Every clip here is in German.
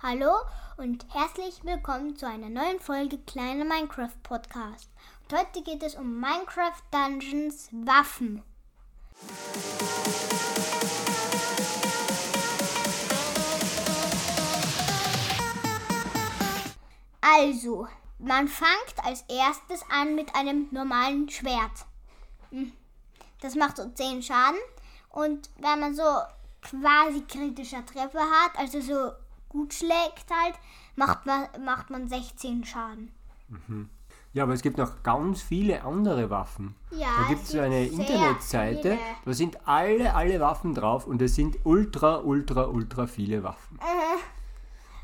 Hallo und herzlich willkommen zu einer neuen Folge Kleiner Minecraft Podcast. Und heute geht es um Minecraft Dungeons Waffen. Also, man fängt als erstes an mit einem normalen Schwert. Hm, Das macht so 10 Schaden. Und wenn man so quasi kritischer Treffer hat, also so gut schlägt halt, macht man, macht man 16 Schaden. Ja, aber es gibt noch ganz viele andere Waffen. Ja, da gibt es eine gibt sehr Internetseite, viele. da sind alle, alle Waffen drauf und es sind ultra, ultra, ultra viele Waffen.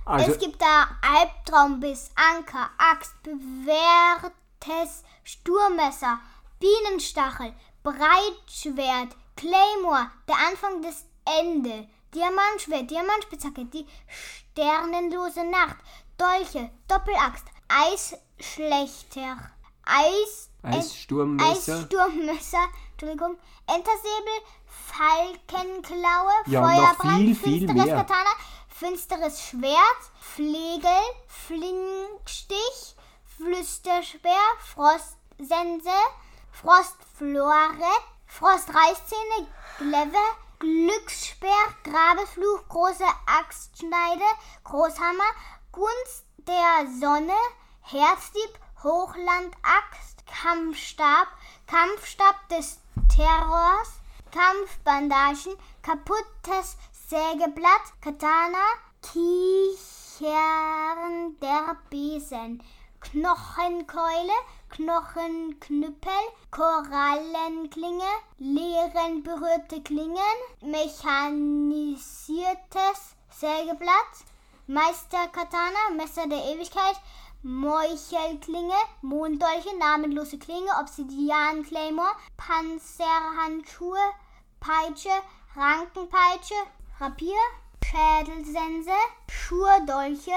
Also, es gibt da Albtraumbiss, Anker, Axt, bewährtes Sturmmesser, Bienenstachel, Breitschwert, Claymore, der Anfang des Ende, Diamantschwert, Diamantspitzhacke, die sternenlose Nacht, Dolche, Doppelaxt, Eisschlechter, Eis, Eissturmmesser. Eissturmmesser, Entschuldigung, Entersäbel, Falkenklaue, Ja, Feuerbrand, viel, viel finsteres mehr. Katana, finsteres Schwert, Flegel, Flinkstich, Flüsterspeer, Frostsense, Frostfloret, Frostreißzähne, Gleve, Glücksspeer, Grabesfluch, große Axtschneide, Großhammer, Gunst der Sonne, Herzdieb, Hochlandaxt, Kampfstab, Kampfstab des Terrors, Kampfbandagen, kaputtes Sägeblatt, Katana, Kichern der Besen, Knochenkeule, Knochenknüppel, Korallenklinge, leeren berührte Klingen, mechanisiertes Sägeblatt, Meisterkatana, Messer der Ewigkeit, Meuchelklinge, Monddolche, namenlose Klinge, Obsidian Claymore, Panzerhandschuhe, Peitsche, Rankenpeitsche, Rapier, Schädelsense, Schurdolche,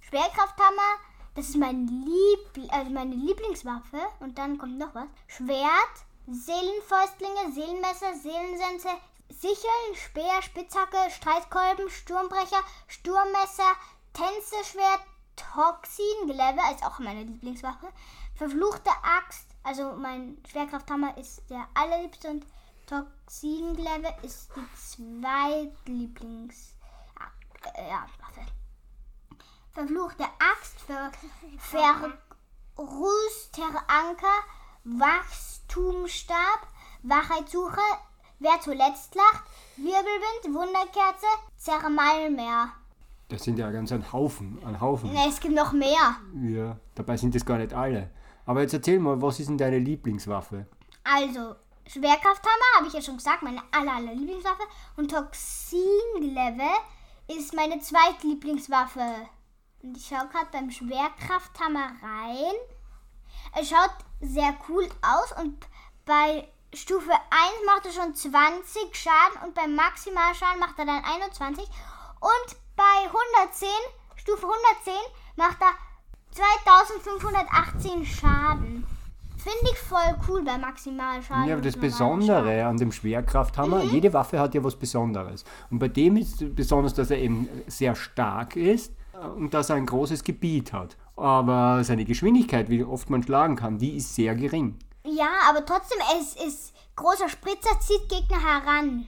Schwerkrafthammer, das ist mein Liebl also meine Lieblingswaffe. Und dann kommt noch was. Schwert, Seelenfäustlinge, Seelenmesser, Seelensense, Sicheln, Speer, Spitzhacke, Streitkolben, Sturmbrecher, Sturmmesser, Tänzeschwert, Toxin, Gleve ist auch meine Lieblingswaffe. Verfluchte Axt, also mein Schwerkrafthammer ist der allerliebste und Toxingleve ist die zweitlieblings äh, ja, Waffe. Verfluchte Axt, ver, verrußter Anker, Wachstumsstab, Wachheitssuche, wer zuletzt lacht, Wirbelwind, Wunderkerze, Zermalmeer. Das sind ja ganz ein Haufen, ein Haufen. Ne, es gibt noch mehr. Ja, dabei sind es gar nicht alle. Aber jetzt erzähl mal, was ist denn deine Lieblingswaffe? Also, Schwerkrafthammer, habe ich ja schon gesagt, meine aller, aller Lieblingswaffe. Und Toxingleve ist meine zweitlieblingswaffe. Und ich schaue gerade beim Schwerkrafthammer rein. Es schaut sehr cool aus und bei Stufe 1 macht er schon 20 Schaden und beim Maximalschaden macht er dann 21. Und bei 110, Stufe 110, macht er 2518 Schaden. Finde ich voll cool bei Maximalschaden. Ja, aber das Besondere an dem Schwerkrafthammer, Mhm. jede Waffe hat ja was Besonderes. Und bei dem ist besonders, dass er eben sehr stark ist und dass er ein großes Gebiet hat. Aber seine Geschwindigkeit, wie oft man schlagen kann, die ist sehr gering. Ja, aber trotzdem, es ist großer Spritzer zieht Gegner heran.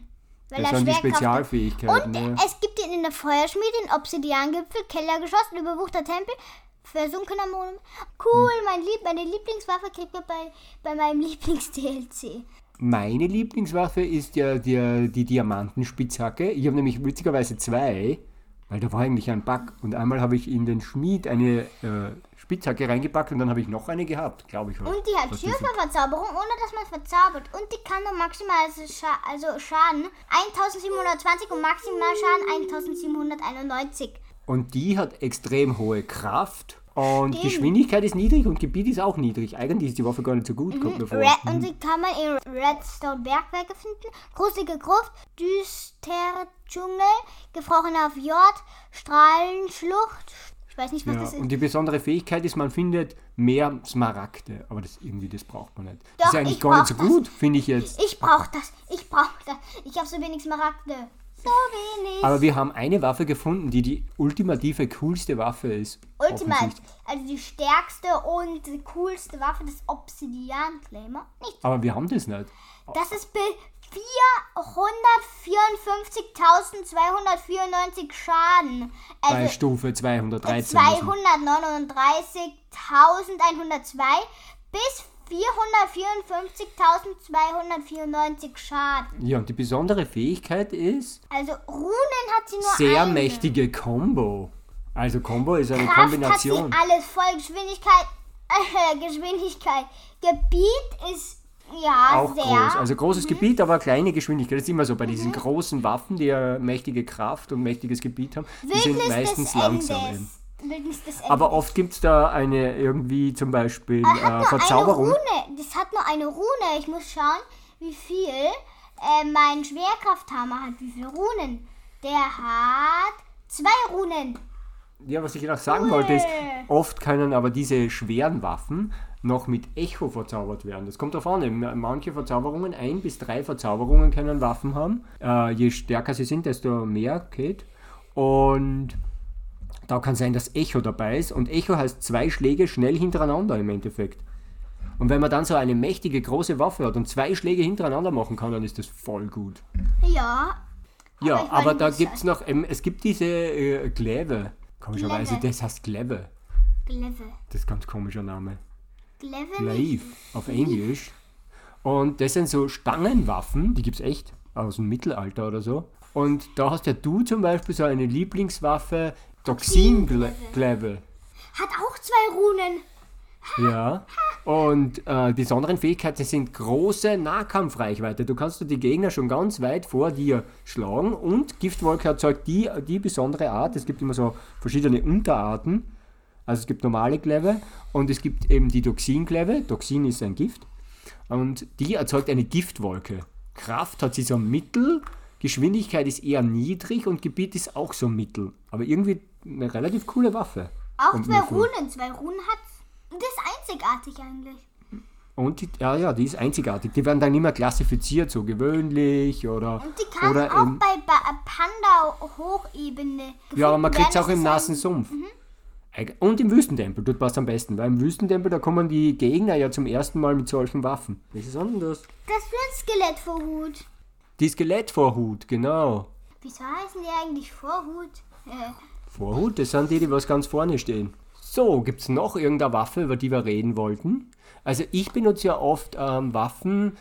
Weil Das er sind die Spezialfähigkeiten. Und ja. es gibt ihn in der Feuerschmiede, in Obsidiangipfel, Kellergeschoss, überwuchter Tempel, versunkener Mond. Cool, Hm. mein Lieb, meine Lieblingswaffe kriegt man bei, bei meinem Lieblings-DLC. Meine Lieblingswaffe ist ja die, die Diamantenspitzhacke. Ich habe nämlich witzigerweise zwei, weil da war eigentlich ein Bug. Und einmal habe ich in den Schmied eine äh, Spitzhacke reingepackt und dann habe ich noch eine gehabt, glaube ich. Und die hat Schürferverzauberung, ohne dass man verzaubert. Und die kann nur maximal also Scha also Schaden 1720 und Maximalschaden 1791. Und die hat extrem hohe Kraft und Stimmt. Geschwindigkeit ist niedrig und Gebiet ist auch niedrig. Eigentlich ist die Waffe gar nicht so gut, kommt mir vor. Red, und die kann man in Redstone Bergwerke finden. Gruselige Gruft, düster Dschungel, gefrorener Fjord, Strahlenschlucht. Ich weiß nicht, was Ja, das ist. und die besondere Fähigkeit ist, man findet mehr Smaragde. Aber das irgendwie, das braucht man nicht. das Doch, ist eigentlich ich gar nicht so gut, finde ich jetzt. Ich brauche das. Ich brauche das. Ich habe so wenig Smaragde. So wenig. Aber wir haben eine Waffe gefunden, die die ultimative, coolste Waffe ist. Ultimate, Offensichtlich. also die stärkste und die coolste Waffe des Obsidian Claimer. Nicht. Aber wir haben das nicht. Das ist Bild 454.294 Schaden. Bei Also Stufe 213. 239.102 bis 454.294 Schaden. Ja, und die besondere Fähigkeit ist Also Runen hat sie nur sehr eine. mächtige Combo. Also Combo ist eine Kraft hat sie Kombination. alles voll. Geschwindigkeit, äh, Geschwindigkeit. Gebiet ist ja Auch sehr. groß. Also großes Gebiet, aber kleine Geschwindigkeit. Das ist immer so bei diesen großen Waffen, die ja mächtige Kraft und mächtiges Gebiet haben. Die sind meistens langsam. Aber oft gibt es da eine irgendwie zum Beispiel hat äh, nur Verzauberung. eine Rune. Das hat nur eine Rune. Ich muss schauen, wie viel äh, mein Schwerkrafthammer hat. Wie viele Runen? Der hat zwei Runen. Ja, was ich noch sagen wollte, ist, oft können aber diese schweren Waffen noch mit Echo verzaubert werden. Das kommt eben, Manche Verzauberungen, ein bis drei Verzauberungen können Waffen haben. Äh, je stärker sie sind, desto mehr geht. Und da kann sein, dass Echo dabei ist. Und Echo heißt zwei Schläge schnell hintereinander im Endeffekt. Und wenn man dann so eine mächtige große Waffe hat und zwei Schläge hintereinander machen kann, dann ist das voll gut. Ja. Ja, aber meine, da gibt es noch, ähm, es gibt diese äh, Glaive. Komischerweise, Glaive. das heißt Glaive. Gleve. Das ist ganz komischer Name. Gleve Glaive auf Englisch. Und das sind so Stangenwaffen, die gibt es echt aus dem Mittelalter oder so. Und da hast ja du zum Beispiel so eine Lieblingswaffe, Toxin-Glaive. Hat auch zwei Runen. Ja. Und äh, die besonderen Fähigkeiten sind große Nahkampfreichweite. Du kannst die Gegner schon ganz weit vor dir schlagen und Giftwolke erzeugt die, die besondere Art. Es gibt immer so verschiedene Unterarten. Also es gibt normale Glaive und es gibt eben die Toxin-Glaive. Toxin ist ein Gift. Und die erzeugt eine Giftwolke. Kraft hat sie so mittel, Geschwindigkeit ist eher niedrig und Gebiet ist auch so mittel. Aber irgendwie eine relativ coole Waffe. Auch zwei. Runen. Zwei Runen hat. Das ist einzigartig eigentlich. Und die, ja, ja, die ist einzigartig. Die werden dann immer klassifiziert, so gewöhnlich oder. Und die kann oder auch im, bei ba Panda Hochebene. ja, aber man kriegt es auch im Das nassen Sumph. Eig- Und im Wüstentempel, dort passt am besten. Weil im Wüstentempel, da kommen die Gegner ja zum ersten Mal mit solchen Waffen. Was ist anders? Das für ein Skelett vor Hut. Die Skelettvorhut, genau. Wieso heißen die eigentlich Vorhut? Äh, Vorhut, das sind die, die was ganz vorne stehen. So, gibt es noch irgendeine Waffe, über die wir reden wollten? Also ich benutze ja oft ähm, Waffen,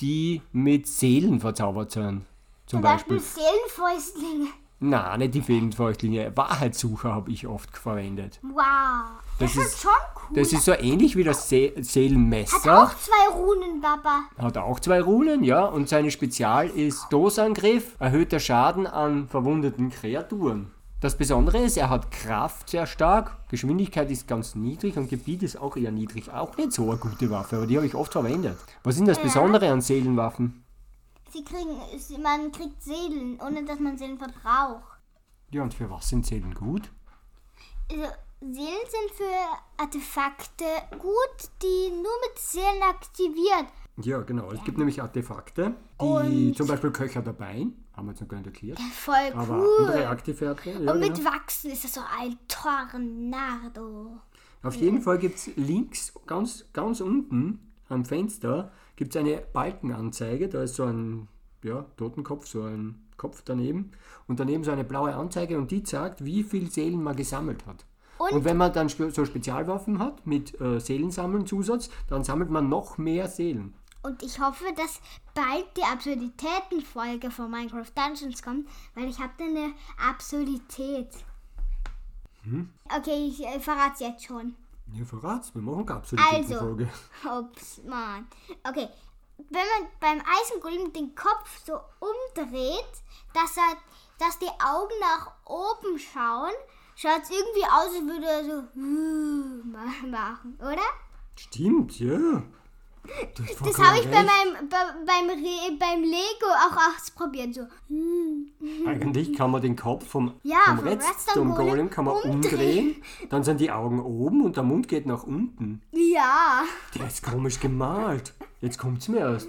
die mit Seelen verzaubert sind. Zum zum Beispiel Beispiel Seelenfäustlinge. Na, nicht die Fädenfeuchtlinie. Wahrheitssucher habe ich oft verwendet. Wow. Das, Das ist ist- schon cool. Das ist so ähnlich wie das Se Hat Seelenmesser. auch zwei Runen, Papa. Hat auch zwei Runen, ja. Und seine Spezial ist Stoßangriff, erhöhter Schaden an verwundeten Kreaturen. Das Besondere ist, er hat Kraft sehr stark, Geschwindigkeit ist ganz niedrig und Gebiet ist auch eher niedrig. Auch nicht so eine gute Waffe, aber die habe ich oft verwendet. Was ist denn das Besondere an Seelenwaffen? Sie kriegen, man kriegt Seelen, ohne dass man Seelen verbraucht. Ja, und für was sind Seelen gut? Also, Seelen sind für Artefakte gut, die nur mit Seelen aktiviert. Ja, genau. Es gibt nämlich Artefakte, die Und- zum Beispiel Köcher dabei, haben wir jetzt noch gar nicht erklärt. Voll Aber cool. andere Artefakte, ja, Und mit genau. Wachsen ist das so ein Tornado. Auf jeden Fall gibt es links, ganz, ganz unten am Fenster, gibt es eine Balkenanzeige. Da ist so ein ja, Totenkopf, so ein Kopf daneben. Und daneben so eine blaue Anzeige und die zeigt, wie viel Seelen man gesammelt hat. Und- Und, wenn man dann so Spezialwaffen hat mit äh, Seelensammeln Zusatz, dann sammelt man noch mehr Seelen. Und ich hoffe, dass bald die Absurditätenfolge von Minecraft Dungeons kommt, weil ich habe da eine Absurdität. Hm? Okay, ich äh, verrate es jetzt schon. Ja, verrat's, wir machen keine Absurditätenfolge. Ups, Mann. Okay, wenn man beim Eisengolem den Kopf so umdreht, dass, er, dass die Augen nach oben schauen, schaut es irgendwie aus, als würde er so ma- machen, oder? Stimmt, ja. Das vollkommen habe ich bei meinem, bei, beim, Re, beim Lego auch ausprobiert. So. Eigentlich kann man den Kopf vom, Ja, vom vom Redstone Golem Golem kann man umdrehen. umdrehen. Dann sind die Augen oben und der Mund geht nach unten. Ja. Der ist komisch gemalt. Jetzt kommt's mir erst.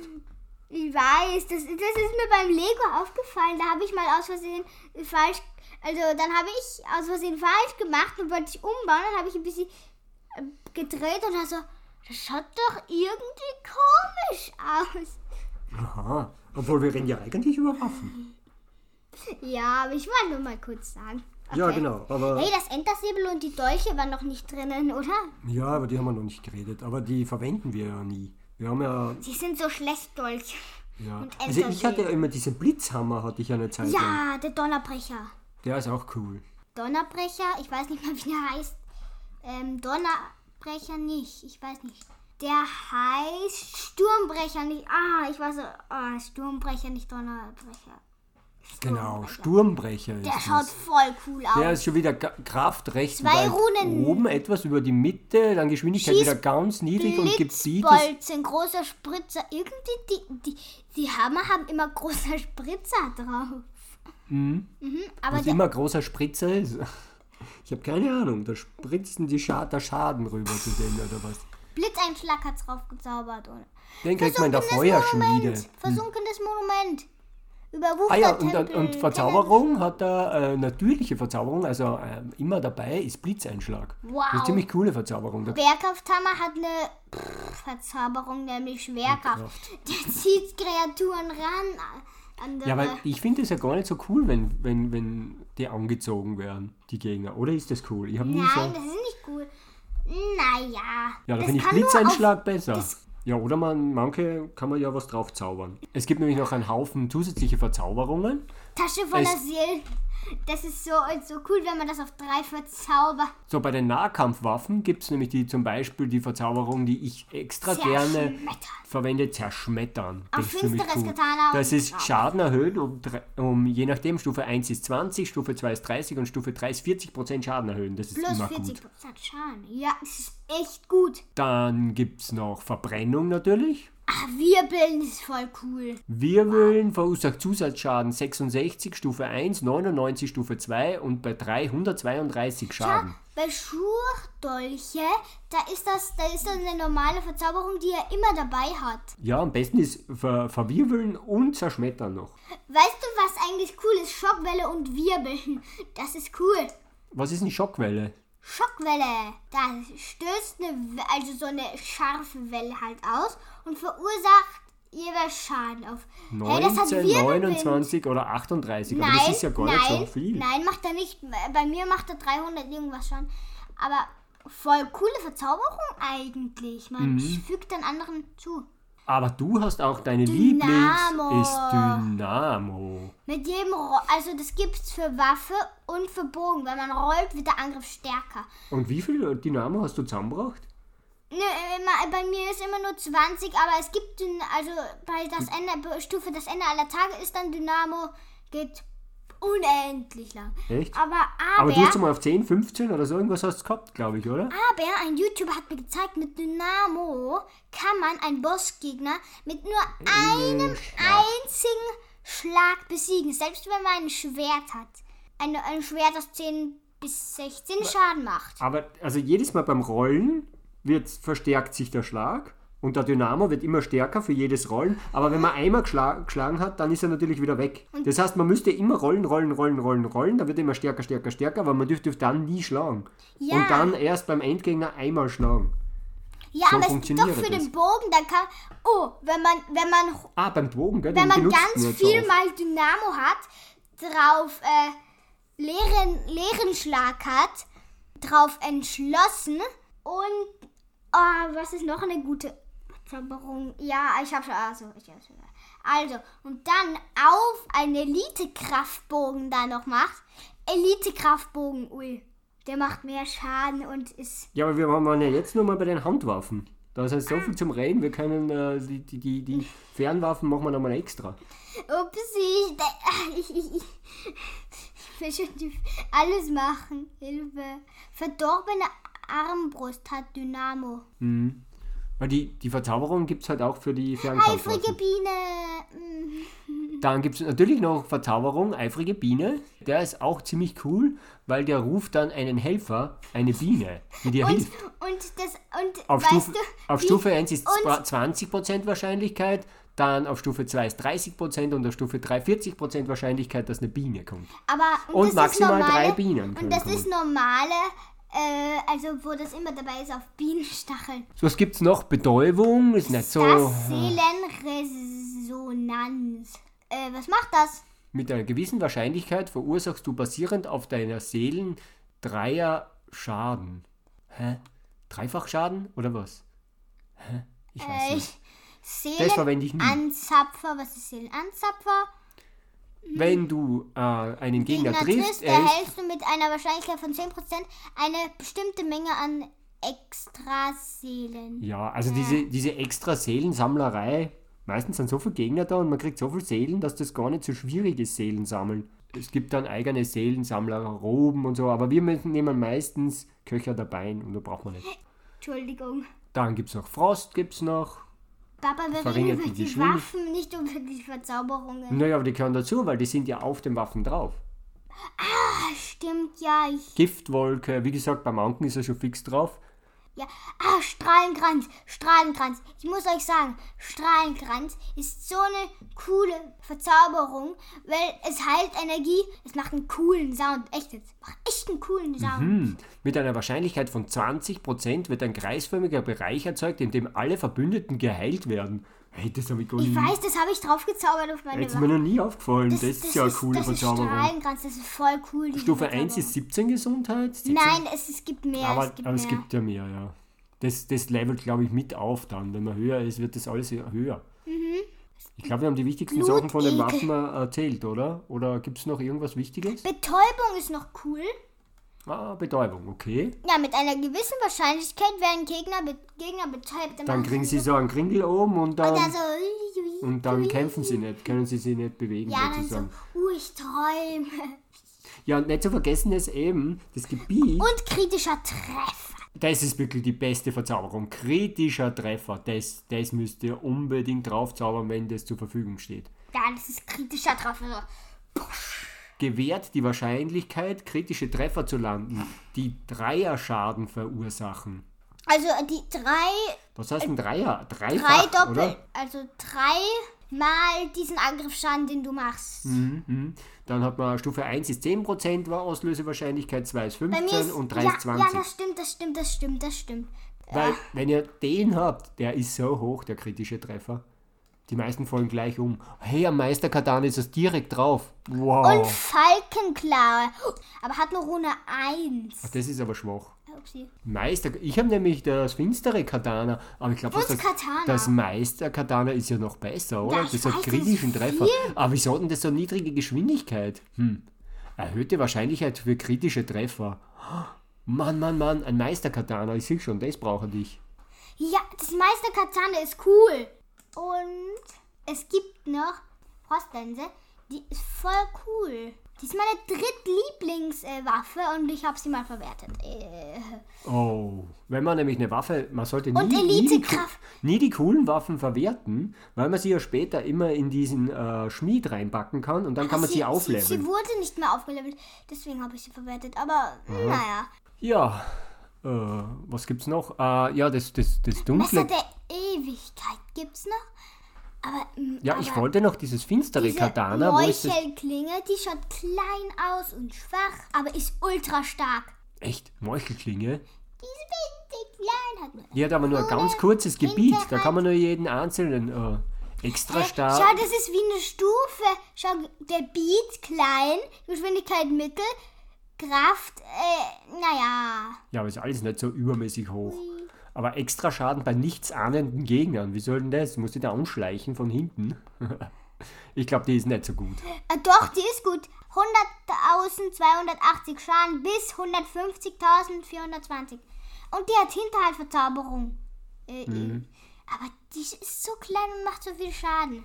Ich weiß, das, das ist mir beim Lego aufgefallen. Da habe ich mal aus Versehen falsch, also dann habe ich aus Versehen falsch gemacht und wollte ich umbauen. Dann habe ich ein bisschen äh, gedreht und also, das schaut doch irgendwie komisch aus. Aha, obwohl wir reden ja eigentlich über Waffen. Ja, aber ich wollte nur mal kurz sagen. Ja, Okay. genau, aber... Hey, das Entersäbel und die Dolche waren noch nicht drinnen, oder? Ja, aber die haben wir noch nicht geredet. Aber die verwenden wir ja nie. Wir haben ja... Die sind so schlecht, Dolche. ja. Also ich hatte ja immer diesen Blitzhammer, hatte ich eine Zeit. Ja, der Donnerbrecher. Der ist auch cool. Donnerbrecher, ich weiß nicht mehr, wie der heißt. Ähm, Donnerbrecher nicht, ich weiß nicht. Der heißt Sturmbrecher nicht. Ah, ich weiß, ah, Sturmbrecher, nicht Donnerbrecher. Genau, Sturmbrecher ist Der das. schaut voll cool aus. Der ist schon wieder Kraft rechts Zwei Runen. oben, etwas über die Mitte, dann Geschwindigkeit Schieß- wieder ganz niedrig und Gebiet. Blitzbolzen, großer Spritzer. Irgendwie, die, die, die Hammer haben immer großer Spritzer drauf. Mhm. aber Was immer großer Spritzer ist. Ich habe keine Ahnung, da spritzen die Scha der Schaden rüber zu denen oder was. Blitzeinschlag hat drauf gezaubert. Oder? Den kriegt man in der Feuerschmiede. Monument. Versunkenes Monument. Ah ja, und, und Verzauberung hat er, äh, natürliche Verzauberung, also äh, immer dabei ist Blitzeinschlag. Das ist Wow. eine ziemlich coole Verzauberung. Schwerkrafthammer hat eine pff, Verzauberung, nämlich Schwerkraft. Der zieht Kreaturen ran. Andere. Ja, aber ich finde es ja gar nicht so cool, wenn, wenn, wenn die angezogen werden, die Gegner. Oder ist das cool? Ich habe nie Nein, so. das ist nicht cool. Naja. Ja, da das finde ich Blitzeinschlag besser. Ja, oder man, manche kann man ja was drauf zaubern. Es gibt nämlich noch einen Haufen zusätzliche Verzauberungen. Tasche voller Es- Seelen. Das ist so, so cool, wenn man das auf drei verzaubert. So, bei den Nahkampfwaffen gibt es nämlich die zum Beispiel die Verzauberung, die ich extra gerne verwende, zerschmettern. Das Auf finsteres cool. Katana Das ist. Schaden erhöht um, um, je nachdem, Stufe 1 ist 20, Stufe 2 ist 30 und Stufe 3 ist 40% Schaden erhöhen. Das ist Plus immer 40% gut. Schaden. Ja, das ist echt gut. Dann gibt es noch Verbrennung natürlich. Ah, Wirbeln ist voll cool. Wirbeln verursacht Zusatzschaden 66, Stufe 1, 99, Stufe 2 und bei 3 132 Schaden. Bei Schurdolche, da ist das, da ist das eine normale Verzauberung, die er immer dabei hat. Ja, am besten ist ver verwirbeln und zerschmettern noch. Weißt du, was eigentlich cool ist? Schockwelle und Wirbeln. Das ist cool. Was ist eine Schockwelle? Schockwelle. Da stößt eine, also so eine scharfe Welle halt aus und verursacht jeweils Schaden auf. Hey, das hat 19, Wirbelwind. 29 oder 38, aber Nein, das ist ja gar nein, nicht so viel. Nein, macht er nicht. Bei mir macht er 300 irgendwas schon. Aber voll coole Verzauberung eigentlich. Man Mhm. fügt dann anderen zu. Aber du hast auch deine Dynamo. Lieblings ist Dynamo. Mit jedem, Ro also das gibt's für Waffe und für Bogen. Wenn man rollt, wird der Angriff stärker. Und wie viel Dynamo hast du zusammengebracht? Nö, immer, bei mir ist immer nur 20, aber es gibt, also bei das Ende, Stufe das Ende aller Tage ist dann Dynamo, geht unendlich lang. Echt? Aber, Aber aber, du hast mal auf 10, 15 oder so irgendwas hast gehabt, glaube ich, oder? aber ein YouTuber hat mir gezeigt, mit Dynamo kann man einen Bossgegner mit nur einem Schlag. einzigen Schlag besiegen, selbst wenn man ein Schwert hat. Ein, ein Schwert, das 10 bis 16 Schaden macht. Aber also jedes Mal beim Rollen wird verstärkt sich der Schlag und der Dynamo wird immer stärker für jedes Rollen. Aber wenn man einmal geschla geschlagen hat, dann ist er natürlich wieder weg. Das heißt, man müsste immer rollen, rollen, rollen, rollen, rollen. Da wird er immer stärker, stärker, stärker, aber man dürfte dann nie schlagen. Ja. Und dann erst beim Endgegner einmal schlagen. Ja, So aber es gibt doch für das. den Bogen, da kann. Oh, wenn man, wenn man, Ah, beim Bogen, gell? wenn man ganz so viel oft. mal Dynamo hat, drauf äh, leeren, leeren Schlag hat, drauf entschlossen und oh, was ist noch eine gute Verzauberung? Ja, ich habe schon. Also, ich hab's schon. Also, und dann auf einen Elite-Kraftbogen da noch macht. Elite-Kraftbogen, ui. Der macht mehr Schaden und ist. Ja, aber wir waren ja jetzt nur mal bei den Handwaffen. Da ist jetzt so viel zum Reden, wir können äh, die, die, die, Fernwaffen machen wir nochmal extra. Upsi, ich, ich, ich, ich, will schon die, alles machen. Hilfe. Verdorbene Armbrust hat Dynamo. Weil die, die Verzauberung gibt es halt auch für die Eifrige Fernkampfwaffen. Biene. Dann gibt es natürlich noch Verzauberung, eifrige Biene. Der ist auch ziemlich cool, weil der ruft dann einen Helfer, eine Biene, die dir Und, hilft. und das, und Auf, Stufe, du, auf Stufe 1 ist und- 20% Wahrscheinlichkeit, Dann auf Stufe 2 ist 30% und auf Stufe 3 40% Wahrscheinlichkeit, dass eine Biene kommt. Aber Und ist maximal normale, drei Bienen Und das kommen. ist normale, äh, also wo das immer dabei ist, auf Bienenstacheln. So, was gibt es noch? Betäubung ist nicht so. Das Seelenresonanz. Äh, was macht das? Mit einer gewissen Wahrscheinlichkeit verursachst du basierend auf deiner Seelen Dreier Schaden. Hä? Dreifach Schaden oder was? Hä? Ich weiß Äh, nicht. Das verwende ich nie. Seelenanzapfer. Was ist Seelenanzapfer? Wenn du äh, einen Gegner, Gegner triffst, er erhältst du mit einer Wahrscheinlichkeit von 10% eine bestimmte Menge an Extraseelen. ja, also diese, diese extra Seelensammlerei, meistens sind so viele Gegner da und man kriegt so viele Seelen, dass das gar nicht so schwierig ist, Seelen sammeln. Es gibt dann eigene Seelensammlerroben und so, aber wir nehmen meistens Köcher dabei und da braucht man nicht. Entschuldigung. Dann gibt es noch Frost, gibt es noch. Papa, wir reden Verringert über die die. Waffen, nicht über die Verzauberungen. Naja, aber die gehören dazu, weil die sind ja auf den Waffen drauf. Stimmt, ja, ich. Giftwolke, wie gesagt, beim Anken ist er schon fix drauf. Ja. Ah, Strahlenkranz, Strahlenkranz. Ich muss euch sagen, Strahlenkranz ist so eine coole Verzauberung, weil es heilt Energie, es macht einen coolen Sound. Echt jetzt. Macht echt einen coolen Sound. Hm. Mit einer Wahrscheinlichkeit von 20% wird ein kreisförmiger Bereich erzeugt, in dem alle Verbündeten geheilt werden. Hey, das habe ich gar Ich nie. weiß, das habe ich drauf gezaubert auf meine Jetzt ist mir noch nie aufgefallen. Das, ist ja eine coole das ist Verzauberung. Strahlenkranz, das ist voll cool. Stufe 1 Verzauberung. ist 17 Gesundheit. 17 Nein, es, es gibt mehr. aber, es gibt aber mehr. es gibt ja mehr, ja. Das, das levelt, glaube ich, mit auf dann. Wenn man höher ist, wird das alles höher. Mhm. Ich glaube, wir haben die wichtigsten Sachen von den. Waffen äh, erzählt, oder? Oder gibt es noch irgendwas Wichtiges? Betäubung ist noch cool. Ah, Betäubung, okay. Ja, mit einer gewissen Wahrscheinlichkeit werden Gegner, be Gegner betäubt. Dann kriegen sie so einen Kringel oben und dann, Und dann so. ui, ui, und dann ui. kämpfen sie nicht, können sie sich nicht bewegen Ja, dann so. sozusagen. Uh, ich träume. Ja, und nicht zu vergessen ist eben, das Gebiet, Und kritischer Treffer. das ist wirklich die beste Verzauberung. Kritischer Treffer, das, das müsst ihr unbedingt draufzaubern, wenn das zur Verfügung steht. Ja, das ist kritischer Treffer. Gewährt die Wahrscheinlichkeit, kritische Treffer zu landen, die Dreierschaden verursachen. Also die drei, Was heißt ein Dreier? drei Dreifach, Doppel, oder? also drei mal diesen Angriffsschaden, den du machst. Mhm. Dann hat man Stufe 1 ist 10% war Auslösewahrscheinlichkeit, 2 ist Bei mir 15 ist, und 3 ja, ist 20. ja, das stimmt, das stimmt, das stimmt, das stimmt. Weil, wenn ihr den habt, der ist so hoch, der kritische Treffer. Die meisten fallen gleich um. Hey, am Meisterkatan ist es direkt drauf. Wow. Und Falkenklaue. Aber hat nur Rune 1. das ist aber schwach. Upsi. Meister, ich habe nämlich das finstere Katana, aber ich glaube, das, Katana. das Meister-Katana ist ja noch besser, oder? Ja, das hat weiß, kritischen Treffer. Aber wieso hat denn das so niedrige Geschwindigkeit? Hm. Erhöhte Wahrscheinlichkeit für kritische Treffer. Mann, Mann, Mann, ein Meister-Katana, ich sehe schon, das brauche ich. Ja, das Meister Katana ist cool. Und es gibt noch Frostlense, die ist voll cool. Die ist meine drittlieblingswaffe und ich habe sie mal verwertet. Äh, Oh, wenn man nämlich eine Waffe, man sollte nie, Und nie, die, nie die coolen Waffen verwerten, weil man sie ja später immer in diesen äh, Schmied reinpacken kann und dann kann man sie, sie, aufleveln. sie wurde nicht mehr aufgelevelt, deswegen habe ich sie verwertet. Aber naja. ja, äh, was gibt's noch? Äh, ja, das, das, das Messer dunkle. der Ewigkeit gibt's noch. Aber, mm, Ja, aber ich wollte noch dieses finstere diese Katana? Meuchelklinge, die schaut klein aus und schwach, aber ist ultra stark. Echt? Meuchelklinge? Die ist winzig klein, hat Die hat aber nur ein ganz kurzes Gebiet, da kann man nur jeden einzelnen äh, extra stark. Schau, das ist wie eine Stufe. Schau, der Beat klein, Geschwindigkeit mittel, Kraft, äh, naja. Ja, aber ist alles nicht so übermäßig hoch. Aber extra Schaden bei nichtsahnenden Gegnern. Wie soll denn das? Muss die da anschleichen von hinten? ich glaube, die ist nicht so gut. Äh, doch, die ist gut. 100.280 Schaden bis 150.420. Und die hat Hinterhaltverzauberung. Äh, Mhm. Aber die ist so klein und macht so viel Schaden.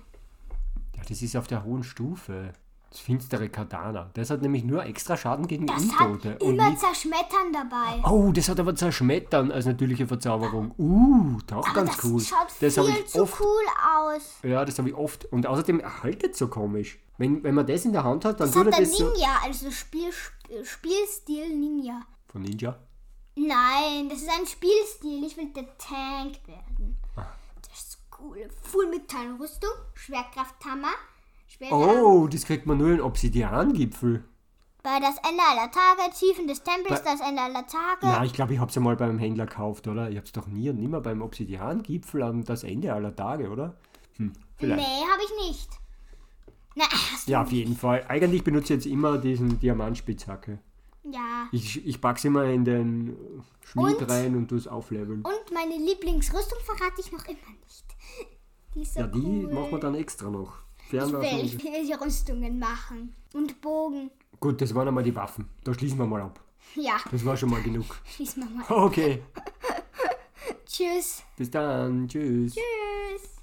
Ja, das ist auf der hohen Stufe. Das finstere Katana. Das hat nämlich nur extra Schaden gegen Das Untote. hat und immer nicht- Zerschmettern dabei. Oh, das hat aber Zerschmettern als natürliche Verzauberung. Uh, doch Aber ganz das cool. schaut Das viel ich zu oft. cool aus. Ja, das habe ich oft. Und außerdem erhaltet so komisch. Wenn, wenn man das in der Hand hat, dann Das tut hat er der das so. Ninja, also Spiel, Sp- Spielstil Ninja. Von Ninja? Nein, das ist ein Spielstil. Ich will der Tank werden. Ah. Das ist coole Fullmetallrüstung, Schwerkrafthammer, Schwere Oh, das kriegt man nur in Obsidiangipfel. bei das Ende aller Tage, Tiefen des Tempels, Bei- das Ende aller Tage. Na, ich glaube, ich habe es ja mal beim Händler gekauft, oder? Ich habe es doch nie und nimmer beim Obsidiangipfel am das Ende aller Tage, oder? Hm, vielleicht. nee, habe ich nicht. Na, hast du Ja, auf jeden Fall. Eigentlich benutze ich jetzt immer diesen Diamantspitzhacke. Ja. Ich, ich pack's immer in den Schmied Und? rein und tu es aufleveln. Und meine Lieblingsrüstung verrate ich noch immer nicht. Die so Ja, die cool. machen wir dann extra noch. Ich will und- welche Rüstungen machen. Und Bogen. Gut, das waren einmal die Waffen. Da schließen wir mal ab. Ja, Das war schon mal genug. schließen wir mal. Okay, Tschüss. bis dann. Tschüss. Tschüss.